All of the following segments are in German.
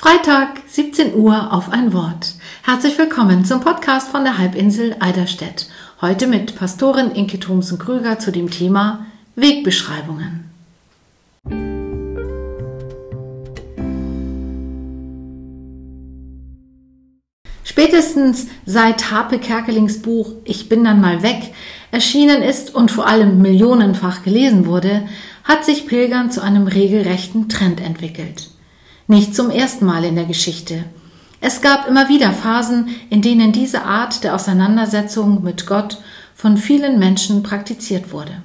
Freitag, 17 Uhr auf ein Wort. Herzlich willkommen zum Podcast von der Halbinsel Eiderstedt. Heute mit Pastorin Inke Thomsen-Krüger zu dem Thema Wegbeschreibungen. Spätestens seit Harpe Kerkelings Buch Ich bin dann mal weg erschienen ist und vor allem millionenfach gelesen wurde, hat sich Pilgern zu einem regelrechten Trend entwickelt. Nicht zum ersten Mal in der Geschichte. Es gab immer wieder Phasen, in denen diese Art der Auseinandersetzung mit Gott von vielen Menschen praktiziert wurde.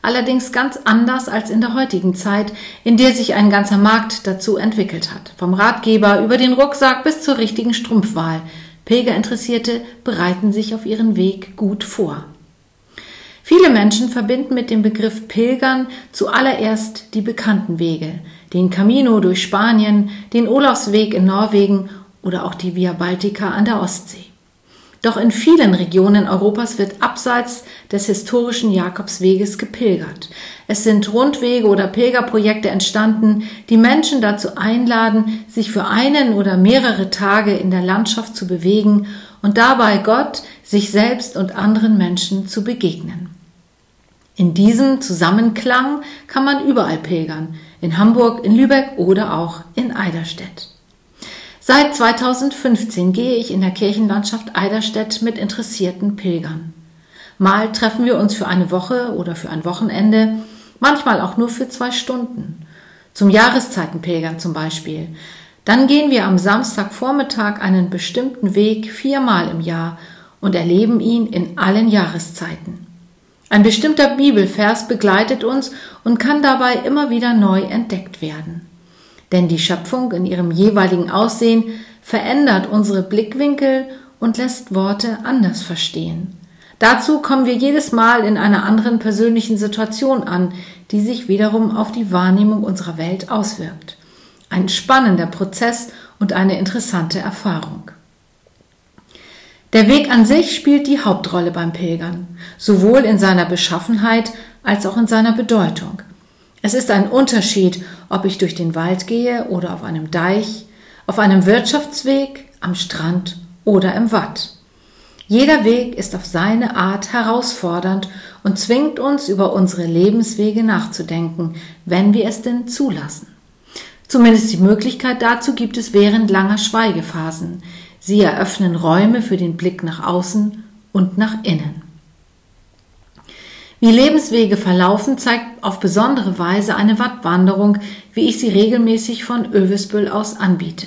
Allerdings ganz anders als in der heutigen Zeit, in der sich ein ganzer Markt dazu entwickelt hat. Vom Ratgeber über den Rucksack bis zur richtigen Strumpfwahl. Pilgerinteressierte bereiten sich auf ihren Weg gut vor. Viele Menschen verbinden mit dem Begriff Pilgern zuallererst die bekannten Wege, den Camino durch Spanien, den Olafsweg in Norwegen oder auch die Via Baltica an der Ostsee. Doch in vielen Regionen Europas wird abseits des historischen Jakobsweges gepilgert. Es sind Rundwege oder Pilgerprojekte entstanden, die Menschen dazu einladen, sich für einen oder mehrere Tage in der Landschaft zu bewegen und dabei Gott, sich selbst und anderen Menschen zu begegnen. In diesem Zusammenklang kann man überall pilgern, in Hamburg, in Lübeck oder auch in Eiderstedt. Seit 2015 gehe ich in der Kirchenlandschaft Eiderstedt mit interessierten Pilgern. Mal treffen wir uns für eine Woche oder für ein Wochenende, manchmal auch nur für zwei Stunden. Zum Jahreszeitenpilgern zum Beispiel. Dann gehen wir am Samstagvormittag einen bestimmten Weg viermal im Jahr und erleben ihn in allen Jahreszeiten. Ein bestimmter Bibelvers begleitet uns und kann dabei immer wieder neu entdeckt werden. Denn die Schöpfung in ihrem jeweiligen Aussehen verändert unsere Blickwinkel und lässt Worte anders verstehen. Dazu kommen wir jedes Mal in einer anderen persönlichen Situation an, die sich wiederum auf die Wahrnehmung unserer Welt auswirkt. Ein spannender Prozess und eine interessante Erfahrung. Der Weg an sich spielt die Hauptrolle beim Pilgern, sowohl in seiner Beschaffenheit als auch in seiner Bedeutung. Es ist ein Unterschied, ob ich durch den Wald gehe oder auf einem Deich, auf einem Wirtschaftsweg, am Strand oder im Watt. Jeder Weg ist auf seine Art herausfordernd und zwingt uns über unsere Lebenswege nachzudenken, wenn wir es denn zulassen. Zumindest die Möglichkeit dazu gibt es während langer Schweigephasen, Sie eröffnen Räume für den Blick nach außen und nach innen. Wie Lebenswege verlaufen, zeigt auf besondere Weise eine Wattwanderung, wie ich sie regelmäßig von Övesbüll aus anbiete.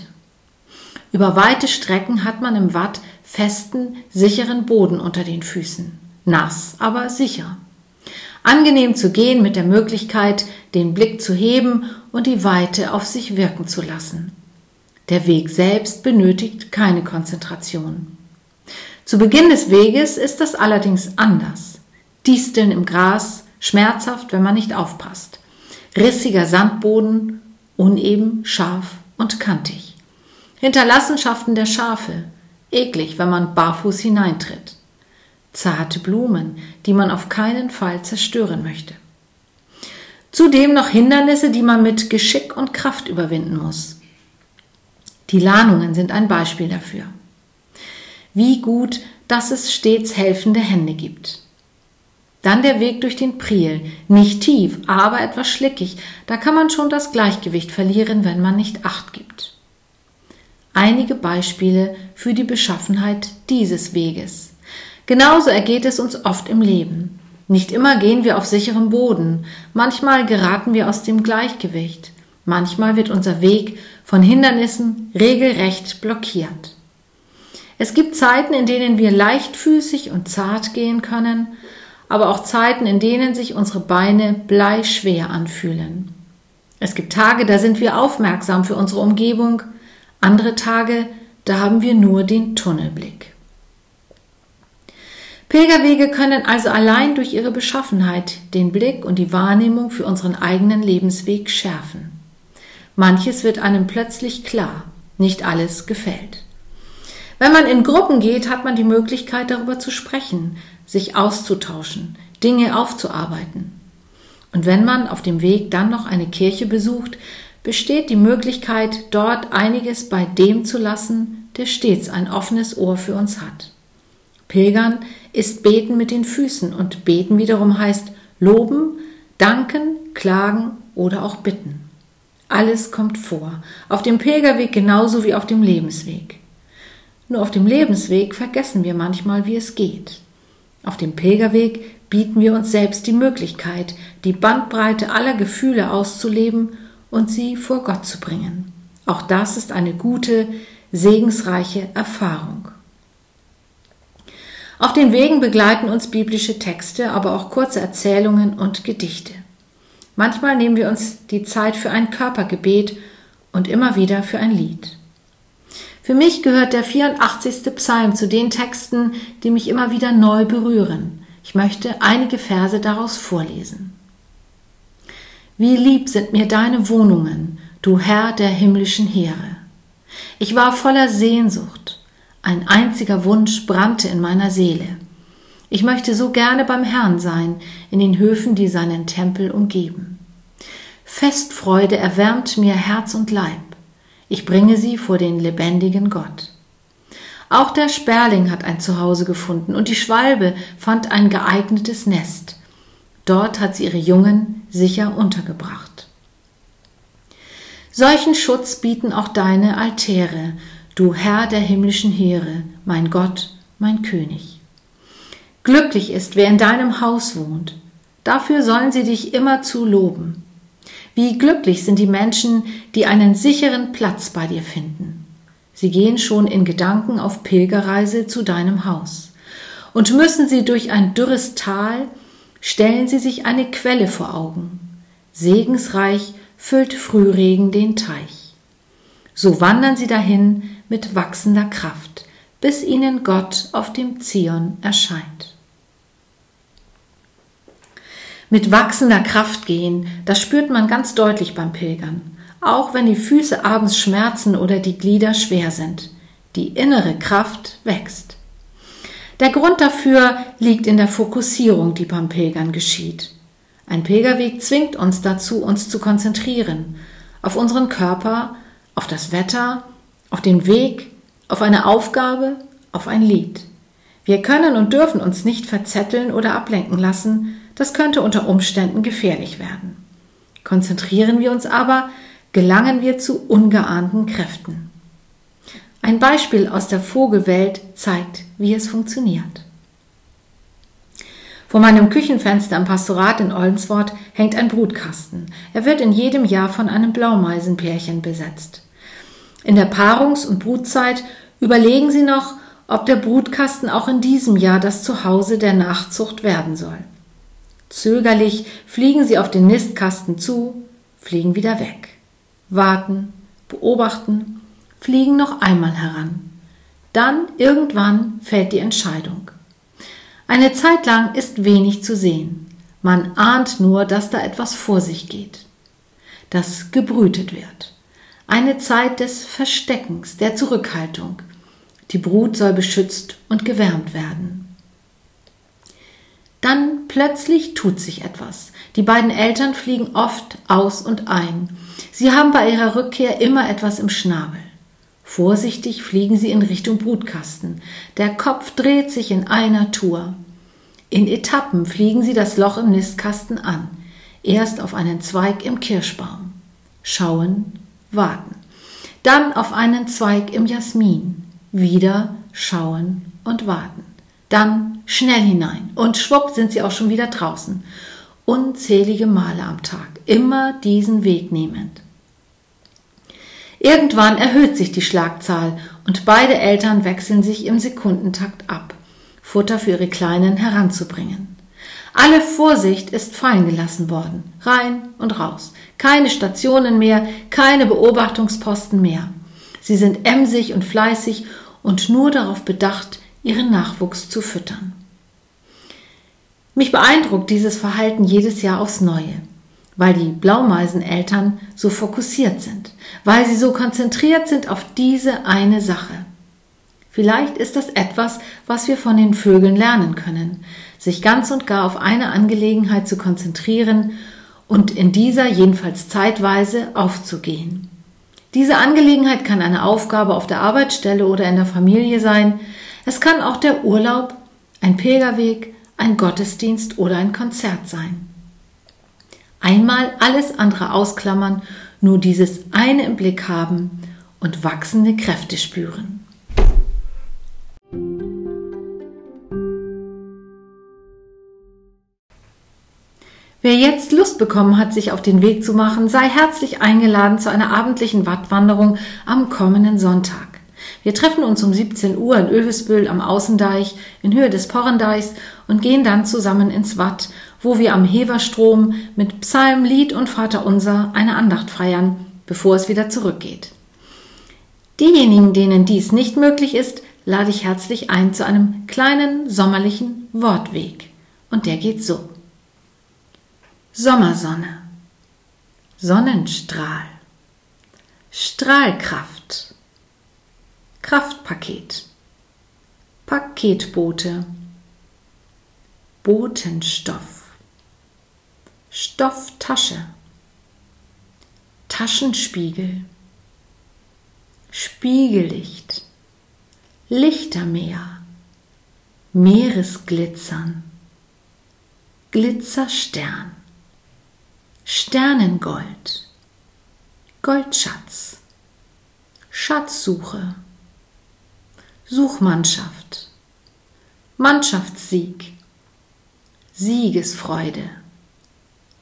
Über weite Strecken hat man im Watt festen, sicheren Boden unter den Füßen. Nass, aber sicher. Angenehm zu gehen mit der Möglichkeit, den Blick zu heben und die Weite auf sich wirken zu lassen. Der Weg selbst benötigt keine Konzentration. Zu Beginn des Weges ist das allerdings anders. Disteln im Gras, schmerzhaft, wenn man nicht aufpasst. Rissiger Sandboden, uneben, scharf und kantig. Hinterlassenschaften der Schafe, eklig, wenn man barfuß hineintritt. Zarte Blumen, die man auf keinen Fall zerstören möchte. Zudem noch Hindernisse, die man mit Geschick und Kraft überwinden muss. Die Lahnungen sind ein Beispiel dafür. Wie gut, dass es stets helfende Hände gibt. Dann der Weg durch den Priel, nicht tief, aber etwas schlickig, da kann man schon das Gleichgewicht verlieren, wenn man nicht acht gibt. Einige Beispiele für die Beschaffenheit dieses Weges. Genauso ergeht es uns oft im Leben. Nicht immer gehen wir auf sicherem Boden, manchmal geraten wir aus dem Gleichgewicht. Manchmal wird unser Weg von Hindernissen regelrecht blockiert. Es gibt Zeiten, in denen wir leichtfüßig und zart gehen können, aber auch Zeiten, in denen sich unsere Beine bleischwer anfühlen. Es gibt Tage, da sind wir aufmerksam für unsere Umgebung, andere Tage, da haben wir nur den Tunnelblick. Pilgerwege können also allein durch ihre Beschaffenheit den Blick und die Wahrnehmung für unseren eigenen Lebensweg schärfen. Manches wird einem plötzlich klar, nicht alles gefällt. Wenn man in Gruppen geht, hat man die Möglichkeit darüber zu sprechen, sich auszutauschen, Dinge aufzuarbeiten. Und wenn man auf dem Weg dann noch eine Kirche besucht, besteht die Möglichkeit, dort einiges bei dem zu lassen, der stets ein offenes Ohr für uns hat. Pilgern ist Beten mit den Füßen und Beten wiederum heißt loben, danken, klagen oder auch bitten. Alles kommt vor, auf dem Pilgerweg genauso wie auf dem Lebensweg. Nur auf dem Lebensweg vergessen wir manchmal, wie es geht. Auf dem Pilgerweg bieten wir uns selbst die Möglichkeit, die Bandbreite aller Gefühle auszuleben und sie vor Gott zu bringen. Auch das ist eine gute, segensreiche Erfahrung. Auf den Wegen begleiten uns biblische Texte, aber auch kurze Erzählungen und Gedichte. Manchmal nehmen wir uns die Zeit für ein Körpergebet und immer wieder für ein Lied. Für mich gehört der 84. Psalm zu den Texten, die mich immer wieder neu berühren. Ich möchte einige Verse daraus vorlesen. Wie lieb sind mir deine Wohnungen, du Herr der himmlischen Heere. Ich war voller Sehnsucht, ein einziger Wunsch brannte in meiner Seele. Ich möchte so gerne beim Herrn sein, in den Höfen, die seinen Tempel umgeben. Festfreude erwärmt mir Herz und Leib. Ich bringe sie vor den lebendigen Gott. Auch der Sperling hat ein Zuhause gefunden und die Schwalbe fand ein geeignetes Nest. Dort hat sie ihre Jungen sicher untergebracht. Solchen Schutz bieten auch deine Altäre, du Herr der himmlischen Heere, mein Gott, mein König. Glücklich ist, wer in deinem Haus wohnt. Dafür sollen sie dich immerzu loben. Wie glücklich sind die Menschen, die einen sicheren Platz bei dir finden. Sie gehen schon in Gedanken auf Pilgerreise zu deinem Haus. Und müssen sie durch ein dürres Tal, stellen sie sich eine Quelle vor Augen. Segensreich füllt Frühregen den Teich. So wandern sie dahin mit wachsender Kraft, bis ihnen Gott auf dem Zion erscheint. Mit wachsender Kraft gehen, das spürt man ganz deutlich beim Pilgern, auch wenn die Füße abends schmerzen oder die Glieder schwer sind. Die innere Kraft wächst. Der Grund dafür liegt in der Fokussierung, die beim Pilgern geschieht. Ein Pilgerweg zwingt uns dazu, uns zu konzentrieren auf unseren Körper, auf das Wetter, auf den Weg, auf eine Aufgabe, auf ein Lied. Wir können und dürfen uns nicht verzetteln oder ablenken lassen, das könnte unter Umständen gefährlich werden. Konzentrieren wir uns aber, gelangen wir zu ungeahnten Kräften. Ein Beispiel aus der Vogelwelt zeigt, wie es funktioniert. Vor meinem Küchenfenster im Pastorat in Olenswort hängt ein Brutkasten. Er wird in jedem Jahr von einem Blaumeisenpärchen besetzt. In der Paarungs- und Brutzeit überlegen sie noch, ob der Brutkasten auch in diesem Jahr das Zuhause der Nachzucht werden soll. Zögerlich fliegen sie auf den Nistkasten zu, fliegen wieder weg, warten, beobachten, fliegen noch einmal heran. Dann irgendwann fällt die Entscheidung. Eine Zeit lang ist wenig zu sehen. Man ahnt nur, dass da etwas vor sich geht. Dass gebrütet wird. Eine Zeit des Versteckens, der Zurückhaltung. Die Brut soll beschützt und gewärmt werden. Dann plötzlich tut sich etwas. Die beiden Eltern fliegen oft aus und ein. Sie haben bei ihrer Rückkehr immer etwas im Schnabel. Vorsichtig fliegen sie in Richtung Brutkasten. Der Kopf dreht sich in einer Tour. In Etappen fliegen sie das Loch im Nistkasten an. Erst auf einen Zweig im Kirschbaum. Schauen, warten. Dann auf einen Zweig im Jasmin. Wieder schauen und warten. Dann schnell hinein und schwupp sind sie auch schon wieder draußen. Unzählige Male am Tag, immer diesen Weg nehmend. Irgendwann erhöht sich die Schlagzahl und beide Eltern wechseln sich im Sekundentakt ab, Futter für ihre Kleinen heranzubringen. Alle Vorsicht ist fallen gelassen worden, rein und raus. Keine Stationen mehr, keine Beobachtungsposten mehr. Sie sind emsig und fleißig und nur darauf bedacht, ihren Nachwuchs zu füttern. Mich beeindruckt dieses Verhalten jedes Jahr aufs Neue weil die Blaumeiseneltern so fokussiert sind, weil sie so konzentriert sind auf diese eine Sache. Vielleicht ist das etwas, was wir von den Vögeln lernen können, sich ganz und gar auf eine Angelegenheit zu konzentrieren und in dieser jedenfalls zeitweise aufzugehen. Diese Angelegenheit kann eine Aufgabe auf der Arbeitsstelle oder in der Familie sein. Es kann auch der Urlaub, ein Pilgerweg, ein Gottesdienst oder ein Konzert sein. Einmal alles andere ausklammern, nur dieses eine im Blick haben und wachsende Kräfte spüren. Wer jetzt Lust bekommen hat, sich auf den Weg zu machen, sei herzlich eingeladen zu einer abendlichen Wattwanderung am kommenden Sonntag. Wir treffen uns um 17 Uhr in Övesbüll am Außendeich in Höhe des Porrendeichs und gehen dann zusammen ins Watt, wo wir am Heverstrom mit Psalm, Lied und Vaterunser eine Andacht feiern, bevor es wieder zurückgeht. Diejenigen, denen dies nicht möglich ist, lade ich herzlich ein zu einem kleinen sommerlichen Wortweg. Und der geht so. Sommersonne, Sonnenstrahl, Strahlkraft, Kraftpaket, Paketboote, Botenstoff, Stofftasche, Taschenspiegel, Spiegellicht, Lichtermeer, Meeresglitzern, Glitzerstern. Sternengold, Goldschatz, Schatzsuche, Suchmannschaft, Mannschaftssieg, Siegesfreude,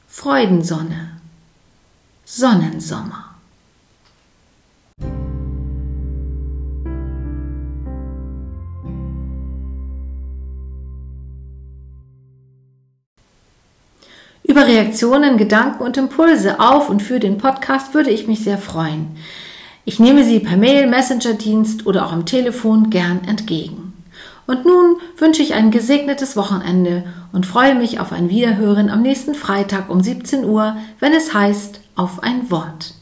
Freudensonne, Sonnensommer. Über Reaktionen, Gedanken und Impulse auf und für den Podcast würde ich mich sehr freuen. Ich nehme sie per Mail, Messenger-Dienst oder auch am Telefon gern entgegen. Und nun wünsche ich ein gesegnetes Wochenende und freue mich auf ein Wiederhören am nächsten Freitag um 17 Uhr, wenn es heißt Auf ein Wort.